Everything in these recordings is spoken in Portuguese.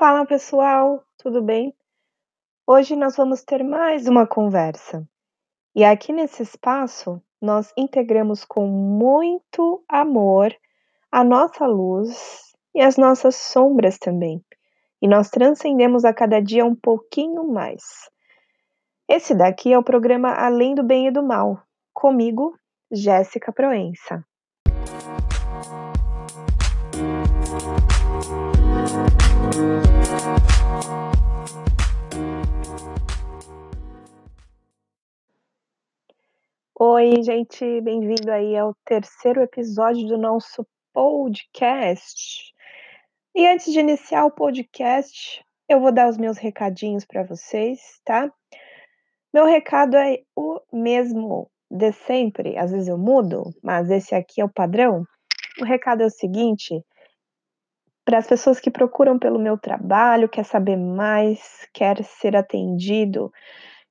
Fala pessoal, tudo bem? Hoje nós vamos ter mais uma conversa. E aqui nesse espaço, nós integramos com muito amor a nossa luz e as nossas sombras também. E nós transcendemos a cada dia um pouquinho mais. Esse daqui é o programa Além do Bem e do Mal, comigo, Jéssica Proença. Oi, gente, bem-vindo aí ao terceiro episódio do nosso podcast. E antes de iniciar o podcast, eu vou dar os meus recadinhos para vocês, tá? Meu recado é o mesmo de sempre, às vezes eu mudo, mas esse aqui é o padrão. O recado é o seguinte: para as pessoas que procuram pelo meu trabalho, quer saber mais, quer ser atendido,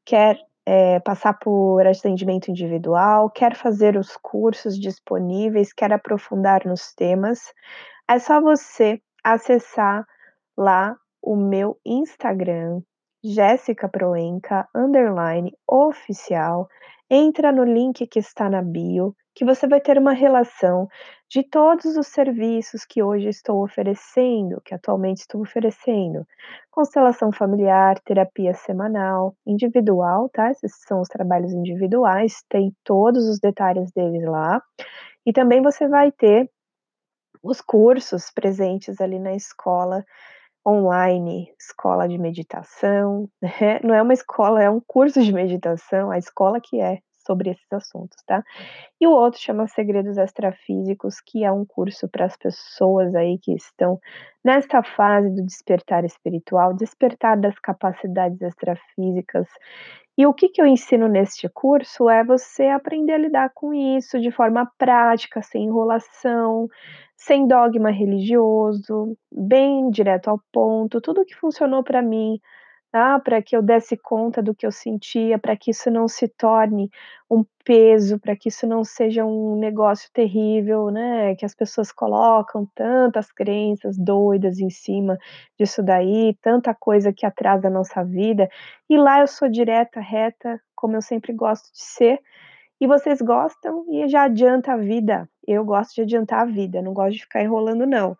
quer é, passar por atendimento individual, quer fazer os cursos disponíveis, quer aprofundar nos temas, é só você acessar lá o meu Instagram, Jéssica Proenca, underline oficial, entra no link que está na bio, que você vai ter uma relação de todos os serviços que hoje estou oferecendo, que atualmente estou oferecendo. Constelação familiar, terapia semanal, individual, tá? Esses são os trabalhos individuais, tem todos os detalhes deles lá. E também você vai ter os cursos presentes ali na escola online, escola de meditação, né? não é uma escola, é um curso de meditação, a escola que é sobre esses assuntos, tá? E o outro chama Segredos Extrafísicos, que é um curso para as pessoas aí que estão nesta fase do despertar espiritual, despertar das capacidades extrafísicas. E o que, que eu ensino neste curso é você aprender a lidar com isso de forma prática, sem enrolação, sem dogma religioso, bem direto ao ponto, tudo que funcionou para mim tá? Para que eu desse conta do que eu sentia, para que isso não se torne um peso, para que isso não seja um negócio terrível, né? Que as pessoas colocam tantas crenças doidas em cima disso daí, tanta coisa que atrasa a nossa vida. E lá eu sou direta, reta, como eu sempre gosto de ser. E vocês gostam e já adianta a vida. Eu gosto de adiantar a vida, não gosto de ficar enrolando, não.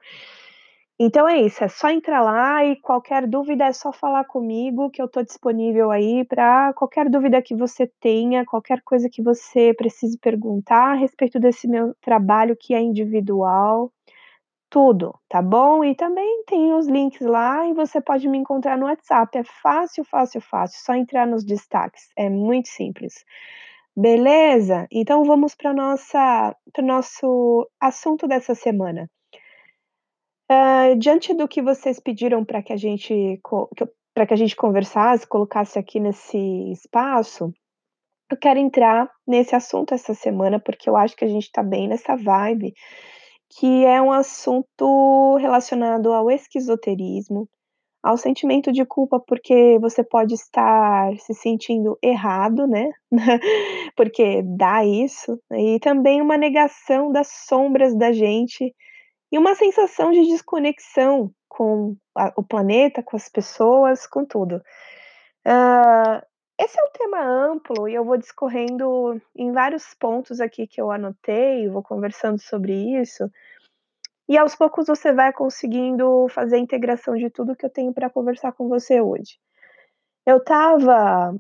Então é isso, é só entrar lá e qualquer dúvida é só falar comigo, que eu estou disponível aí para qualquer dúvida que você tenha, qualquer coisa que você precise perguntar a respeito desse meu trabalho que é individual, tudo, tá bom? E também tem os links lá e você pode me encontrar no WhatsApp. É fácil, fácil, fácil, só entrar nos destaques, é muito simples. Beleza? Então vamos para nossa para o nosso assunto dessa semana. Uh, diante do que vocês pediram para que a gente para que a gente conversasse, colocasse aqui nesse espaço, eu quero entrar nesse assunto essa semana, porque eu acho que a gente está bem nessa vibe, que é um assunto relacionado ao esquizoterismo, ao sentimento de culpa, porque você pode estar se sentindo errado, né? porque dá isso, e também uma negação das sombras da gente e uma sensação de desconexão com a, o planeta, com as pessoas, com tudo. Uh, esse é um tema amplo e eu vou discorrendo em vários pontos aqui que eu anotei, vou conversando sobre isso. E aos poucos você vai conseguindo fazer a integração de tudo que eu tenho para conversar com você hoje. Eu estava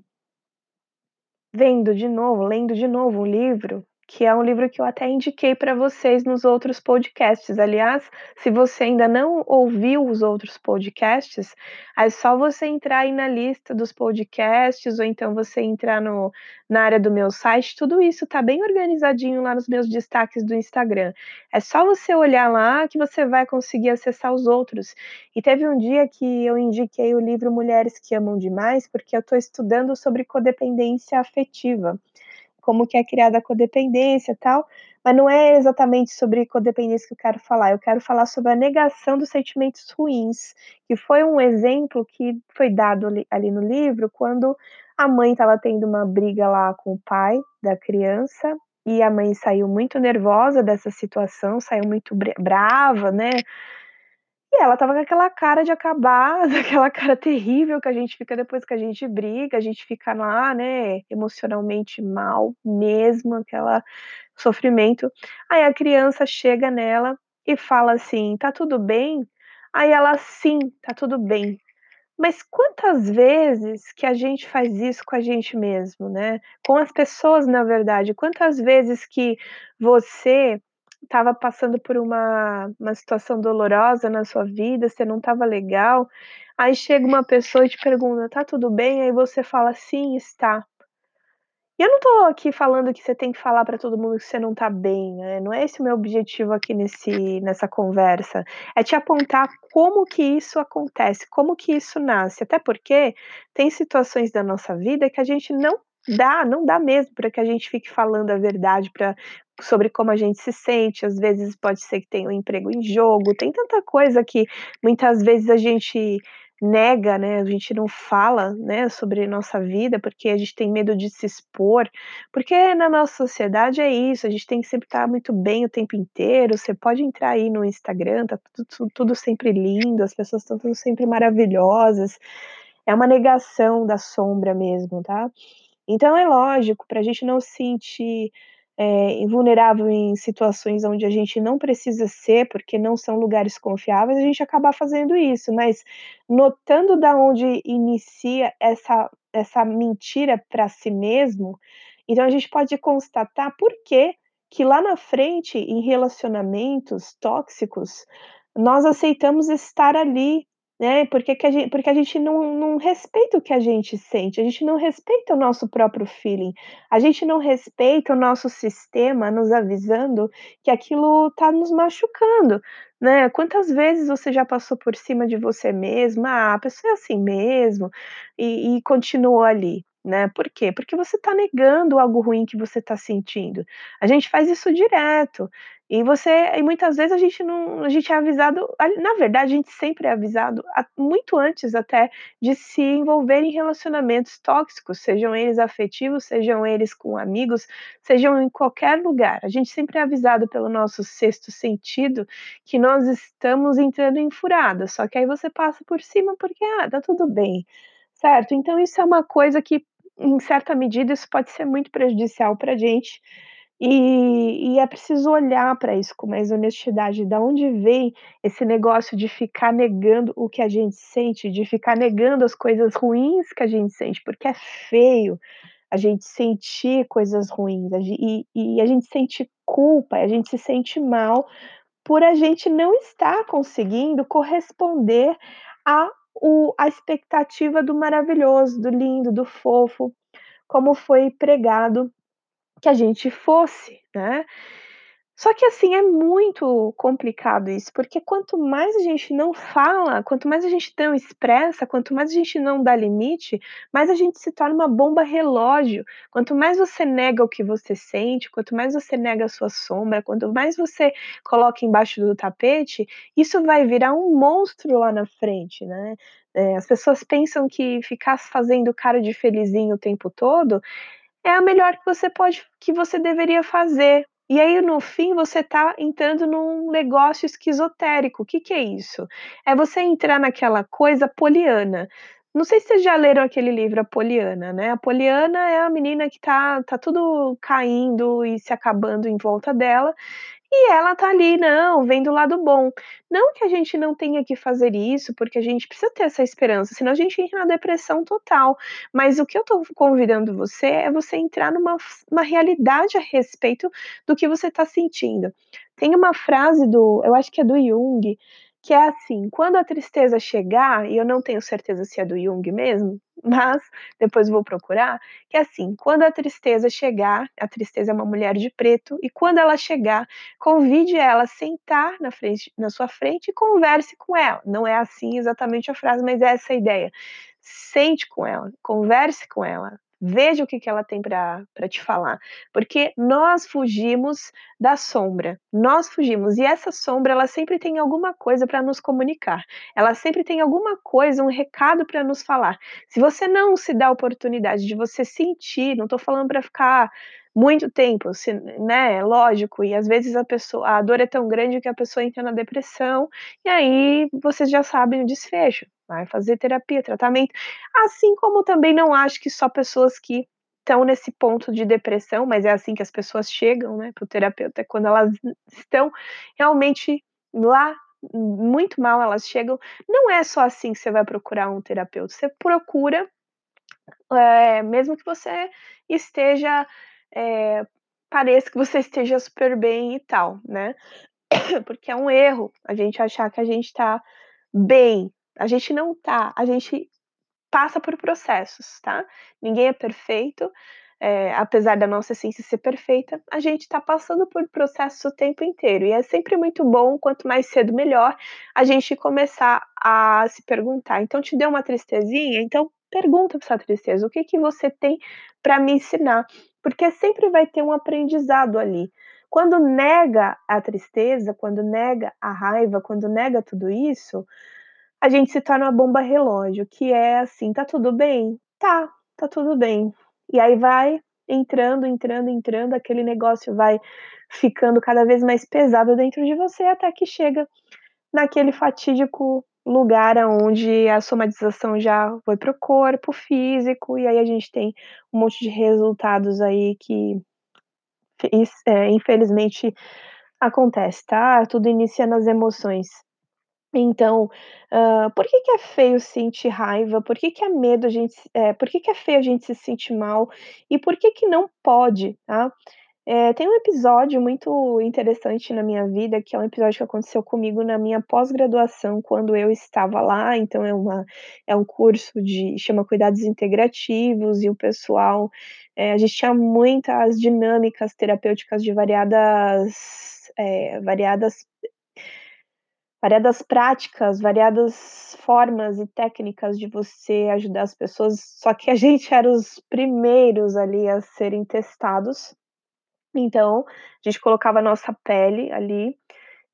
vendo de novo, lendo de novo um livro que é um livro que eu até indiquei para vocês nos outros podcasts. Aliás, se você ainda não ouviu os outros podcasts, é só você entrar aí na lista dos podcasts ou então você entrar no, na área do meu site. Tudo isso está bem organizadinho lá nos meus destaques do Instagram. É só você olhar lá que você vai conseguir acessar os outros. E teve um dia que eu indiquei o livro Mulheres que Amam Demais, porque eu estou estudando sobre codependência afetiva como que é criada a codependência tal, mas não é exatamente sobre codependência que eu quero falar, eu quero falar sobre a negação dos sentimentos ruins, que foi um exemplo que foi dado ali, ali no livro quando a mãe estava tendo uma briga lá com o pai da criança e a mãe saiu muito nervosa dessa situação, saiu muito brava, né? E ela estava com aquela cara de acabada, aquela cara terrível que a gente fica depois que a gente briga, a gente fica lá, né, emocionalmente mal mesmo, aquela sofrimento. Aí a criança chega nela e fala assim: "Tá tudo bem?" Aí ela: "Sim, tá tudo bem". Mas quantas vezes que a gente faz isso com a gente mesmo, né, com as pessoas na verdade, quantas vezes que você estava passando por uma uma situação dolorosa na sua vida, você não estava legal, aí chega uma pessoa e te pergunta: "Tá tudo bem?" Aí você fala: "Sim, está". E eu não tô aqui falando que você tem que falar pra todo mundo que você não tá bem, né, não é esse o meu objetivo aqui nesse nessa conversa, é te apontar como que isso acontece, como que isso nasce, até porque tem situações da nossa vida que a gente não dá, não dá mesmo pra que a gente fique falando a verdade pra sobre como a gente se sente, às vezes pode ser que tenha um emprego em jogo, tem tanta coisa que muitas vezes a gente nega, né, a gente não fala, né, sobre nossa vida, porque a gente tem medo de se expor, porque na nossa sociedade é isso, a gente tem que sempre estar muito bem o tempo inteiro, você pode entrar aí no Instagram, tá tudo tudo sempre lindo, as pessoas estão tudo sempre maravilhosas, é uma negação da sombra mesmo, tá. Então é lógico, pra gente não se sentir, eh, invulnerável em situações onde a gente não precisa ser, porque não são lugares confiáveis, a gente acabar fazendo isso, mas notando da onde inicia essa essa mentira pra si mesmo, então a gente pode constatar por que que lá na frente, em relacionamentos tóxicos, nós aceitamos estar ali, né, porque que a gen porque a gente não não respeita o que a gente sente, a gente não respeita o nosso próprio feeling, a gente não respeita o nosso sistema nos avisando que aquilo tá nos machucando, né. Quantas vezes você já passou por cima de você mesma, "Ah, a pessoa é assim mesmo", e e continuou ali, né, por quê? Porque você tá negando algo ruim que você tá sentindo. A gente faz isso direto, e você e muitas vezes a gente não a gente é avisado na verdade a gente sempre é avisado a muito antes até de se envolver em relacionamentos tóxicos, sejam eles afetivos, sejam eles com amigos, sejam em qualquer lugar, a gente sempre é avisado pelo nosso sexto sentido que nós estamos entrando em furada, só que aí você passa por cima porque: "Ah, tá tudo bem", certo? Então isso é uma coisa que, em certa medida, isso pode ser muito prejudicial pra gente, e e é preciso olhar pra isso com mais honestidade, da onde vem esse negócio de ficar negando o que a gente sente, de ficar negando as coisas ruins que a gente sente, porque é feio a gente sentir coisas ruins, e e a gente sente culpa, a gente se sente mal por a gente não estar conseguindo corresponder a o a expectativa do maravilhoso, do lindo, do fofo, como foi pregado que a gente fosse, né. Só que assim, é muito complicado isso, porque quanto mais a gente não fala, quanto mais a gente não expressa, quanto mais a gente não dá limite, mais a gente se torna uma bomba relógio, quanto mais você nega o que você sente, quanto mais você nega a sua sombra, quanto mais você coloca embaixo do tapete, isso vai virar um monstro lá na frente, né. Eh, as pessoas pensam que ficar fazendo cara de felizinho o tempo todo, é a melhor que você pode que você deveria fazer, e aí no fim você tá entrando num negócio esquizotérico, o que que é isso? É você entrar naquela coisa poliana, não sei se vocês já leram aquele livro A Poliana, né, a Poliana é a menina que tá tá tudo caindo e se acabando em volta dela, e ela tá ali, não, vendo o lado bom. Não que a gente não tenha que fazer isso, porque a gente precisa ter essa esperança, senão a gente entra na depressão total, mas o que eu tô convidando você, é você entrar numa uma realidade a respeito do que você tá sentindo. Tem uma frase do eu acho que é do Jung, que é assim: "Quando a tristeza chegar", e eu não tenho certeza se é do Jung mesmo, mas depois vou procurar, que é assim: "Quando a tristeza chegar", a tristeza é uma mulher de preto, "e quando ela chegar, convide ela a sentar na frente na sua frente e converse com ela", não é assim exatamente a frase, mas é essa a ideia. Sente com ela, converse com ela, veja o que que ela tem pra te falar, porque nós fugimos da sombra, nós fugimos, e essa sombra ela sempre tem alguma coisa pra nos comunicar, ela sempre tem alguma coisa, um recado pra nos falar. Se você não se dá a oportunidade de você sentir, não tô falando pra ficar muito tempo, se né, lógico, e às vezes a pessoa a dor é tão grande que a pessoa entra na depressão, e aí vocês já sabem o desfecho, vai fazer terapia, tratamento. Assim como também não acho que só pessoas que estão nesse ponto de depressão, mas é assim que as pessoas chegam, né, para o terapeuta, quando elas estão realmente lá muito mal, elas chegam. Não é só assim que você vai procurar um terapeuta, você procura, é, mesmo que você esteja, é, pareça que você esteja super bem e tal, né? Porque é um erro a gente achar que a gente tá bem. A gente não tá, a gente passa por processos, tá? Ninguém é perfeito, é, apesar da nossa essência ser perfeita, a gente está passando por processos o tempo inteiro. E é sempre muito bom, quanto mais cedo melhor, a gente começar a se perguntar. Então, te deu uma tristezinha? Então, pergunta para essa tristeza: o que, que você tem para me ensinar? Porque sempre vai ter um aprendizado ali. Quando nega a tristeza, quando nega a raiva, quando nega tudo isso, a gente se torna uma bomba relógio, que é assim: tá tudo bem? Tá, tá tudo bem. E aí vai entrando, entrando, entrando, aquele negócio vai ficando cada vez mais pesado dentro de você, até que chega naquele fatídico lugar aonde a somatização já foi para o corpo físico, e aí a gente tem um monte de resultados aí que é, infelizmente acontece, tá? Tudo inicia nas emoções. Então, hã, por que que é feio sentir raiva? Por que que é medo a gente eh, por que que é feio a gente se sentir mal? E por que que não pode, tá? Eh, tem um episódio muito interessante na minha vida, que é um episódio que aconteceu comigo na minha pós-graduação, quando eu estava lá, então é uma é um curso de chama Cuidados Integrativos, e o pessoal, eh, a gente tinha muitas dinâmicas terapêuticas de variadas, eh, variadas variadas práticas, variadas formas e técnicas de você ajudar as pessoas, só que a gente era os primeiros ali a serem testados. Então, a gente colocava a nossa pele ali,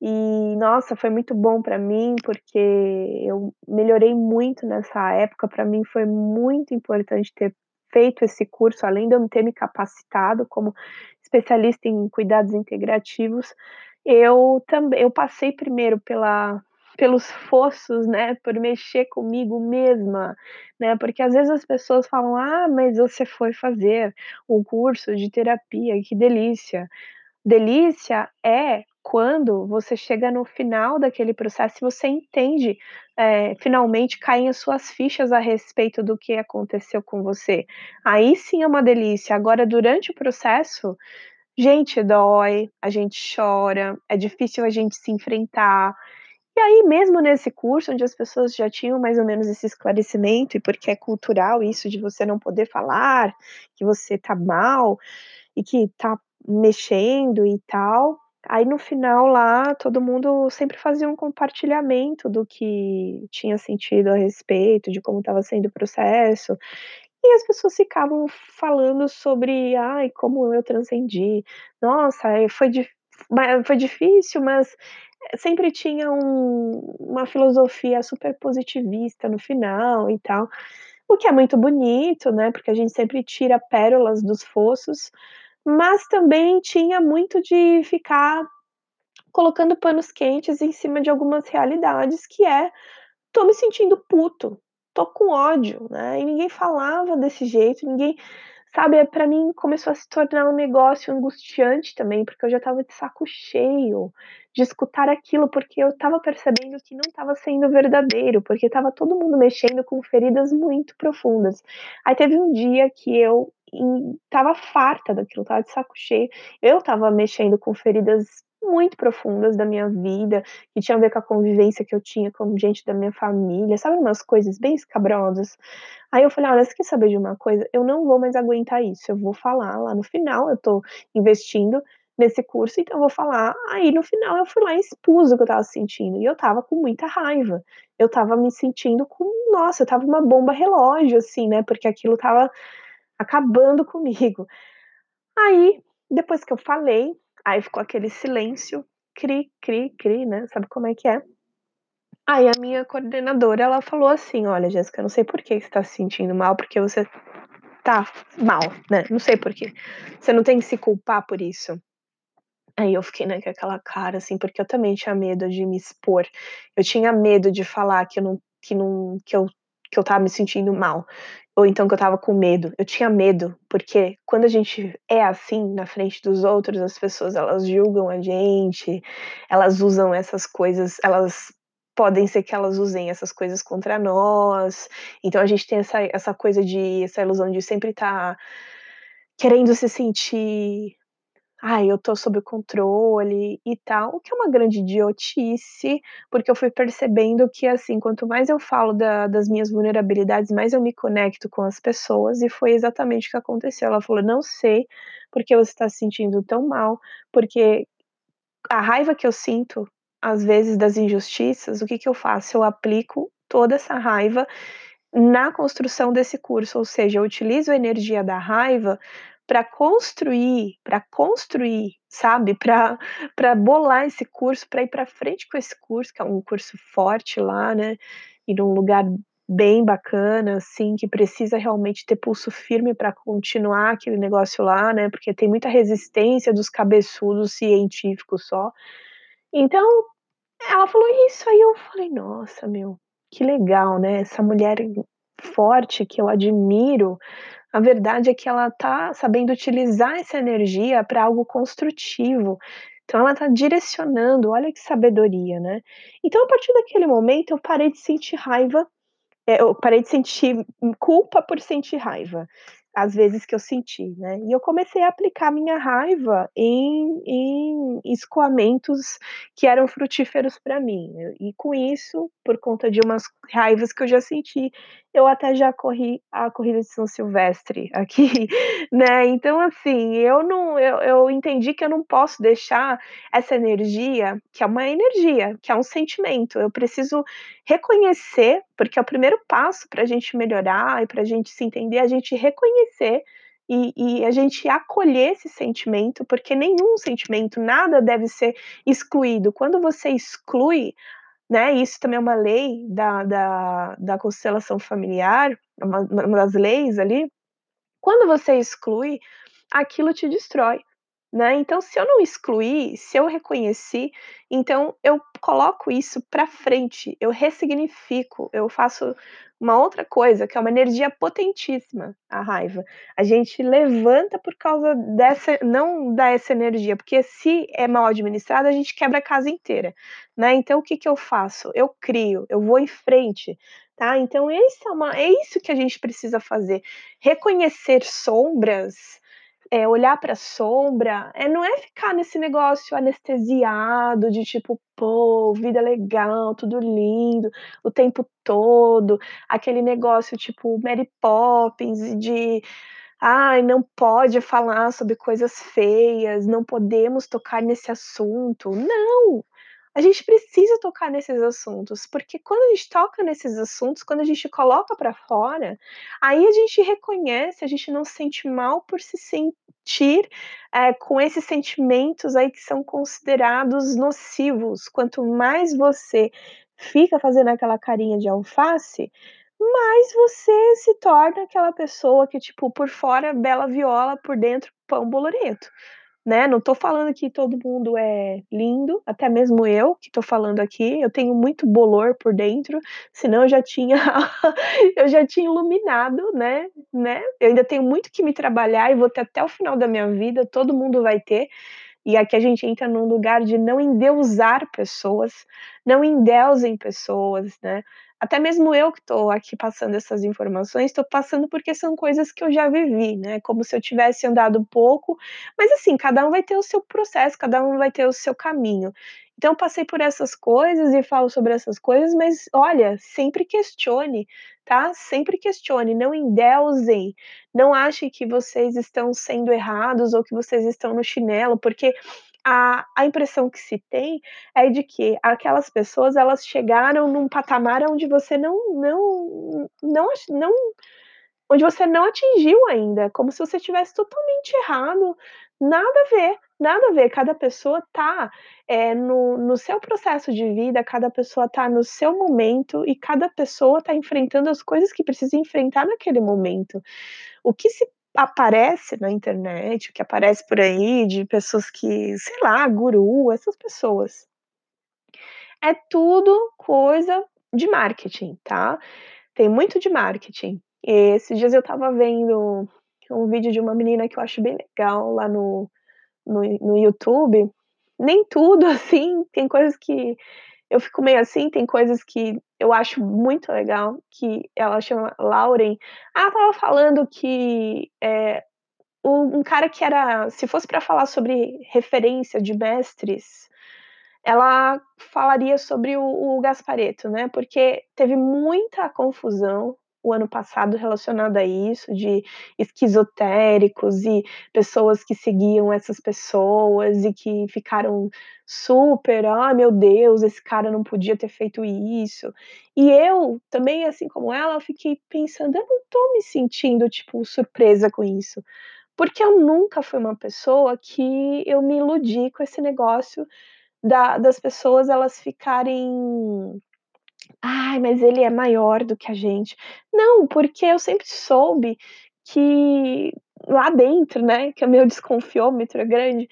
e nossa, foi muito bom para mim, porque eu melhorei muito nessa época, para mim foi muito importante ter feito esse curso, além de eu ter me capacitado como especialista em cuidados integrativos, eu também eu passei primeiro pela pelos fossos, né, por mexer comigo mesma, né, porque às vezes as pessoas falam: "Ah, mas você foi fazer um curso de terapia, que delícia". Delícia é quando você chega no final daquele processo e você entende, eh, finalmente caem as suas fichas a respeito do que aconteceu com você. Aí sim é uma delícia, agora durante o processo, Gente, dói, a gente chora, é difícil a gente se enfrentar. E aí, mesmo nesse curso, onde as pessoas já tinham mais ou menos esse esclarecimento, e porque é cultural isso de você não poder falar, que você tá mal e que tá mexendo e tal. Aí no final lá, todo mundo sempre fazia um compartilhamento do que tinha sentido a respeito, de como estava sendo o processo. E as pessoas ficavam falando sobre: "Ai, como eu transcendi. Nossa, eh, foi foi difícil, mas sempre tinha um uma filosofia super positivista no final e tal". O que é muito bonito, né, porque a gente sempre tira pérolas dos fossos, mas também tinha muito de ficar colocando panos quentes em cima de algumas realidades, que é: "Tô me sentindo puto, tô com ódio", né, e ninguém falava desse jeito, ninguém sabe, pra mim começou a se tornar um negócio angustiante também, porque eu já estava de saco cheio de escutar aquilo, porque eu estava percebendo que não estava sendo verdadeiro, porque estava todo mundo mexendo com feridas muito profundas. Aí teve um dia que eu estava farta daquilo, estava de saco cheio, eu estava mexendo com feridas muito profundas da minha vida, que tinha a ver com a convivência que eu tinha com gente da minha família, sabe umas coisas bem escabrosas. Aí eu falei: "Olha, você quer saber de uma coisa? Eu não vou mais aguentar isso, eu vou falar lá no final, eu tô investindo nesse curso, então eu vou falar". Aí no final eu fui lá e expus o que eu estava sentindo, e eu estava com muita raiva, eu estava me sentindo com nossa, eu estava uma bomba relógio, assim, né, porque aquilo estava acabando comigo. Aí, depois que eu falei, Aí ficou aquele silêncio, cri, cri, cri, né, sabe como é que é. Aí a minha coordenadora, ela falou assim: "Olha, Jéssica, não sei por que você tá se sentindo mal, porque você tá mal, né, não sei por quê. Você não tem que se culpar por isso. Aí eu fiquei, né, com aquela cara, assim, porque eu também tinha medo de me expor. Eu tinha medo de falar que eu não que não que eu que eu estava me sentindo mal, ou então que eu estava com medo. Eu tinha medo, porque quando a gente é assim na frente dos outros, as pessoas elas julgam a gente, elas usam essas coisas, elas podem ser que elas usem essas coisas contra nós. Então a gente tem essa essa coisa de essa ilusão de sempre estar querendo se sentir Ai, eu tô sob controle e tal, o que é uma grande idiotice, porque eu fui percebendo que, assim, quanto mais eu falo da das minhas vulnerabilidades, mais eu me conecto com as pessoas, e foi exatamente o que aconteceu. Ela falou: "Não sei porque você tá se sentindo tão mal, porque a raiva que eu sinto, às vezes, das injustiças, o que que eu faço? Eu aplico toda essa raiva na construção desse curso, ou seja, eu utilizo a energia da raiva para construir, para construir, sabe, para bolar esse curso, para ir para frente com esse curso, que é um curso forte lá, né, e num lugar bem bacana, assim, que precisa realmente ter pulso firme para continuar aquele negócio lá, né, porque tem muita resistência dos cabeçudos científicos só. Então, ela falou isso, aí eu falei: "Nossa, meu, que legal, né, essa mulher forte que eu admiro, a verdade é que ela tá sabendo utilizar essa energia para algo construtivo. Então ela tá direcionando, olha que sabedoria, né. Então a partir daquele momento eu parei de sentir raiva, eh, eu parei de sentir culpa por sentir raiva, às vezes que eu senti, né, e eu comecei a aplicar minha raiva em em escoamentos que eram frutíferos para mim. E com isso, por conta de umas raivas que eu já senti, eu até já corri a corrida de São Silvestre aqui, né. Então assim, eu não eu eu entendi que eu não posso deixar essa energia, que é uma energia, que é um sentimento, eu preciso reconhecer, porque é o primeiro passo pra gente melhorar e pra gente se entender, a gente reconhecer e e a gente acolher esse sentimento, porque nenhum sentimento, nada deve ser excluído. Quando você exclui, né, isso também é uma lei da da da constelação familiar, uma uma das leis ali, quando você exclui, aquilo te destrói, né. Então se eu não excluir, se eu reconheci, então eu coloco isso pra frente, eu ressignifico, eu faço uma outra coisa, que é uma energia potentíssima, a raiva. A gente levanta por causa dessa não dessa energia, porque se é mal administrada, a gente quebra a casa inteira, né. Então o que que eu faço? Eu crio, eu vou em frente, tá. Então é uma é isso que a gente precisa fazer, reconhecer sombras, eh, olhar pra sombra, eh, não é ficar nesse negócio anestesiado de tipo: "Pô, vida legal, tudo lindo, o tempo todo", aquele negócio tipo Mary Poppins de: "Ai, não pode falar sobre coisas feias, não podemos tocar nesse assunto". Não! A gente precisa tocar nesses assuntos, porque quando a gente toca nesses assuntos, quando a gente coloca pra fora, aí a gente reconhece, a gente não se sente mal por se sentir, eh, com esses sentimentos aí que são considerados nocivos. Quanto mais você fica fazendo aquela carinha de alface, mais você se torna aquela pessoa que, tipo, por fora bela viola, por dentro pão bolorento, né. Não tô falando que todo mundo é lindo, até mesmo eu que tô falando aqui, eu tenho muito bolor por dentro, senão eu já tinha eu já tinha iluminado, né né. Eu ainda tenho muito que me trabalhar e vou ter até o final da minha vida, todo mundo vai ter, e aqui a gente entra num lugar de não endeusar pessoas, não endeusem pessoas, né. Até mesmo eu que tô aqui passando essas informações, tô passando porque são coisas que eu já vivi, né, como se eu tivesse andado pouco, mas assim, cada um vai ter o seu processo, cada um vai ter o seu caminho. Então eu passei por essas coisas e falo sobre essas coisas, mas olha, sempre questione, tá, sempre questione, não endeusem, não achem que vocês estão sendo errados ou que vocês estão no chinelo, porque a a impressão que se tem é de que aquelas pessoas, elas chegaram num patamar aonde você não não não não onde você não atingiu ainda, como se você estivesse totalmente errado, nada a ver, nada a ver, cada pessoa tá, eh, no no seu processo de vida, cada pessoa tá no seu momento e cada pessoa tá enfrentando as coisas que precisa enfrentar naquele momento. O que se aparece na internet, o que aparece por aí de pessoas que, sei lá, guru, essas pessoas é tudo coisa de marketing, tá. Tem muito de marketing. Esses dias eu estava vendo um vídeo de uma menina que eu acho bem legal lá no no no YouTube, nem tudo, assim, tem coisas que eu fico meio assim, tem coisas que eu acho muito legal, que ela chama Lauren. Ela estava falando que, eh, um cara que era se fosse pra falar sobre referência de mestres, ela falaria sobre o o Gasparetto, né, porque teve muita confusão o ano passado relacionado a isso, de esquizotéricos e pessoas que seguiam essas pessoas e que ficaram super: "Ai meu Deus, esse cara não podia ter feito isso". E eu também, assim como ela, eu fiquei pensando: "Eu não tô me sentindo, tipo, surpresa com isso", porque eu nunca fui uma pessoa que eu me iludi com esse negócio da das pessoas elas ficarem: "Ai, mas ele é maior do que a gente". Não, porque eu sempre soube que lá dentro, né, que o meu desconfiômetro é grande,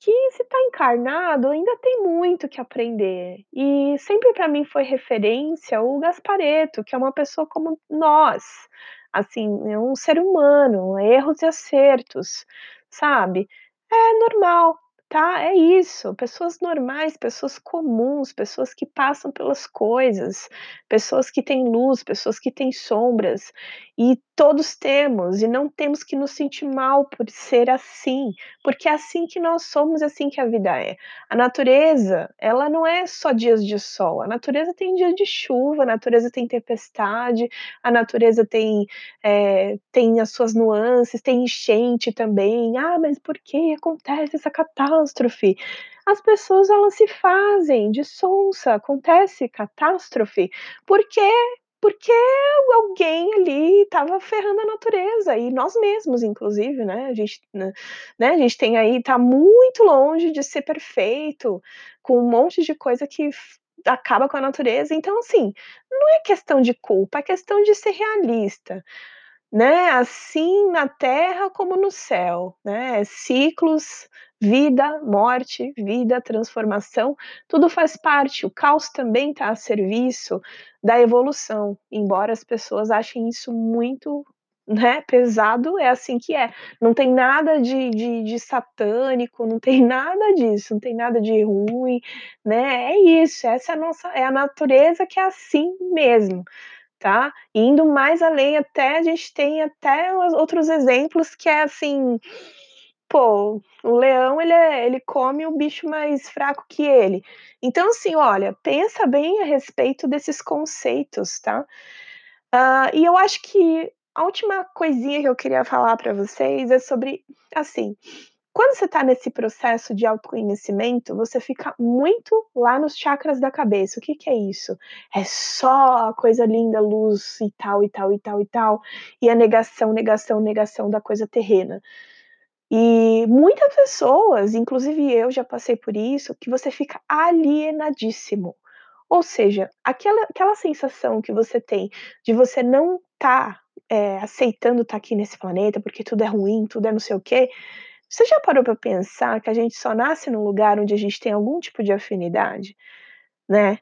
que se tá encarnado ainda tem muito que aprender. E sempre pra mim foi referência o Gasparetto, que é uma pessoa como nós, assim, é um ser humano, erros e acertos, sabe. É normal, tá, é isso, pessoas normais, pessoas comuns, pessoas que passam pelas coisas, pessoas que têm luz, pessoas que têm sombras, e todos temos, e não temos que nos sentir mal por ser assim, porque é assim que nós somos, é assim que a vida é. A natureza, ela não é só dias de sol, a natureza tem dia de chuva, a natureza tem tempestade, a natureza tem, eh, tem as suas nuances, tem enchente também. "Ah, mas por que acontece essa catástrofe?". As pessoas elas se fazem de sonsa, acontece catástrofe, porque porque alguém ali estava ferrando a natureza e nós mesmos inclusive, né, a gente, né né, a gente tem aí tá muito longe de ser perfeito, com um monte de coisa que acaba com a natureza, então assim, não é questão de culpa, é questão de ser realista, né, assim na terra como no céu, né, ciclos, vida, morte, vida, transformação, tudo faz parte, o caos também tá a serviço da evolução, embora as pessoas achem isso muito, né, pesado, é assim que é. Não tem nada de de de satânico, não tem nada disso, não tem nada de ruim, né, é isso, essa é a nossa é a natureza que é assim mesmo, tá. Indo mais além até a gente tem até os outros exemplos que é assim, pô, o leão ele é ele come o bicho mais fraco que ele. Então assim, olha, pensa bem a respeito desses conceitos, tá. Hã, e eu acho que a última coisinha que eu queria falar pra vocês é sobre, assim, quando você tá nesse processo de autoconhecimento, você fica muito lá nos chakras da cabeça, o que que é isso? É só coisa linda, luz e tal, e tal, e tal, e tal, e a negação, negação, negação da coisa terrena. E muitas pessoas, inclusive eu já passei por isso, que você fica alienadíssimo, ou seja, aquela aquela sensação que você tem de você não tá, eh, aceitando estar aqui nesse planeta, porque tudo é ruim, tudo é não sei o quê, você já parou pra pensar que a gente só nasce num lugar onde a gente tem algum tipo de afinidade, né.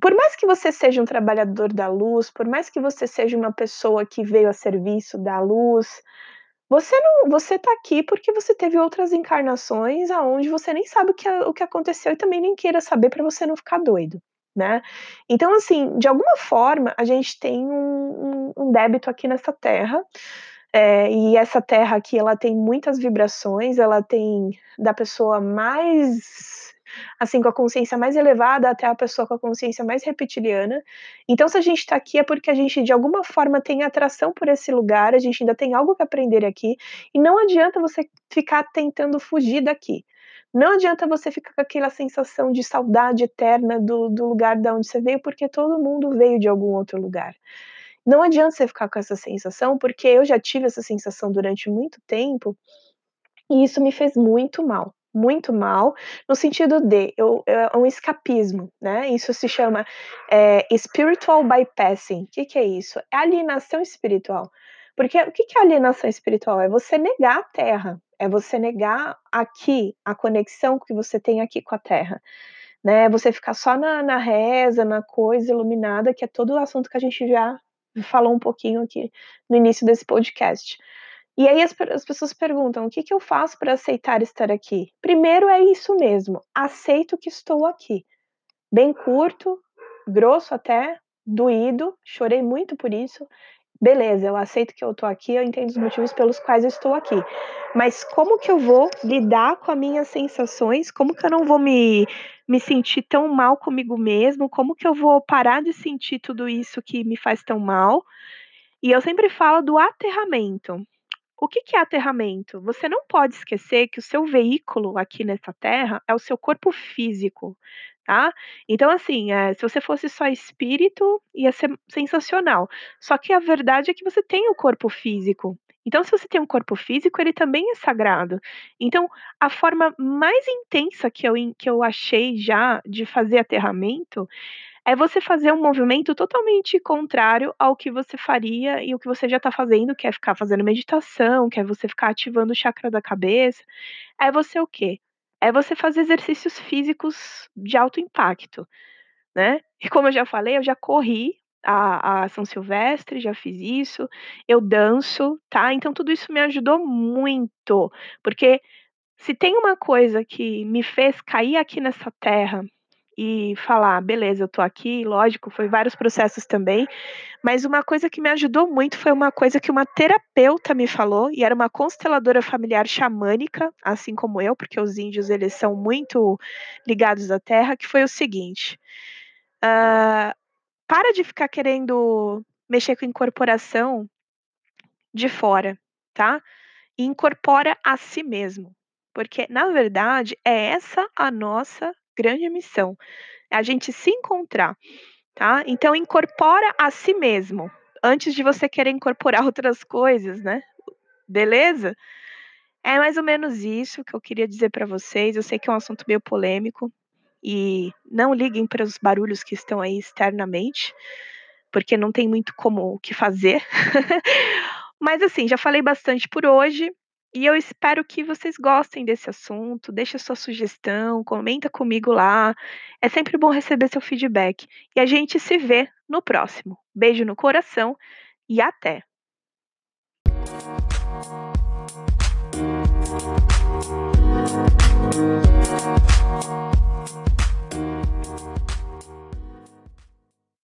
Por mais que você seja um trabalhador da luz, por mais que você seja uma pessoa que veio a serviço da luz, você não você tá aqui porque você teve outras encarnações aonde você nem sabe o que o que aconteceu e também nem queira saber pra você não ficar doido, né. Então assim, de alguma forma a gente tem um um um débito aqui nessa terra, eh, e essa terra aqui ela tem muitas vibrações, ela tem da pessoa mais assim, com a consciência mais elevada até a pessoa com a consciência mais reptiliana. Então se a gente tá aqui é porque a gente de alguma forma tem atração por esse lugar, a gente ainda tem algo que aprender aqui, e não adianta você ficar tentando fugir daqui. Não adianta você ficar com aquela sensação de saudade eterna do do lugar da onde você veio, porque todo mundo veio de algum outro lugar. Não adianta você ficar com essa sensação, porque eu já tive essa sensação durante muito tempo, e isso me fez muito mal, muito mal, no sentido de eu é um escapismo, né, isso se chama, eh, spiritual bypassing. Que que é isso? É alienação espiritual. Porque o que que é alienação espiritual? É você negar a terra, é você negar aqui, a conexão que você tem aqui com a terra, né, você ficar só na na reza, na coisa iluminada, que é todo o assunto que a gente já falou um pouquinho aqui no início desse podcast. E aí as as pessoas perguntam: "O que que eu faço para aceitar estar aqui?". Primeiro é isso mesmo, aceito que estou aqui. Bem curto, grosso até, doído, chorei muito por isso. Beleza, eu aceito que eu tô aqui, eu entendo os motivos pelos quais eu estou aqui. Mas como que eu vou lidar com a minhas sensações? Como que eu não vou me me sentir tão mal comigo mesmo? Como que eu vou parar de sentir tudo isso que me faz tão mal? E eu sempre falo do aterramento. O que que é aterramento? Você não pode esquecer que o seu veículo aqui nessa terra é o seu corpo físico, tá. Então assim, eh, se você fosse só espírito, ia ser sensacional. Só que a verdade é que você tem o corpo físico. Então se você tem um corpo físico, ele também é sagrado. Então, a forma mais intensa que eu que eu achei já de fazer aterramento, é você fazer um movimento totalmente contrário ao que você faria e o que você já tá fazendo, que é ficar fazendo meditação, que é você ficar ativando o chakra da cabeça. É você o quê? É você fazer exercícios físicos de alto impacto, né. E como eu já falei, eu já corri a a São Silvestre, já fiz isso, eu danço, tá. Então tudo isso me ajudou muito, porque se tem uma coisa que me fez cair aqui nessa terra e falar: "Beleza, eu tô aqui", lógico, foi vários processos também, mas uma coisa que me ajudou muito foi uma coisa que uma terapeuta me falou, e era uma consteladora familiar xamânica, assim como eu, porque os índios eles são muito ligados à terra, que foi o seguinte: "Hã, para de ficar querendo mexer com incorporação de fora, tá. E incorpora a si mesmo, porque na verdade é essa a nossa grande missão, é a gente se encontrar, tá. Então incorpora a si mesmo, antes de você querer incorporar outras coisas, né, beleza? É mais ou menos isso que eu queria dizer pra vocês, eu sei que é um assunto meio polêmico, e não liguem para os barulhos que estão aí externamente, porque não tem muito como o que fazer. Mas assim, já falei bastante por hoje, e eu espero que vocês gostem desse assunto, deixa sua sugestão, comenta comigo lá, é sempre bom receber seu feedback. E a gente se vê no próximo. Beijo no coração e até.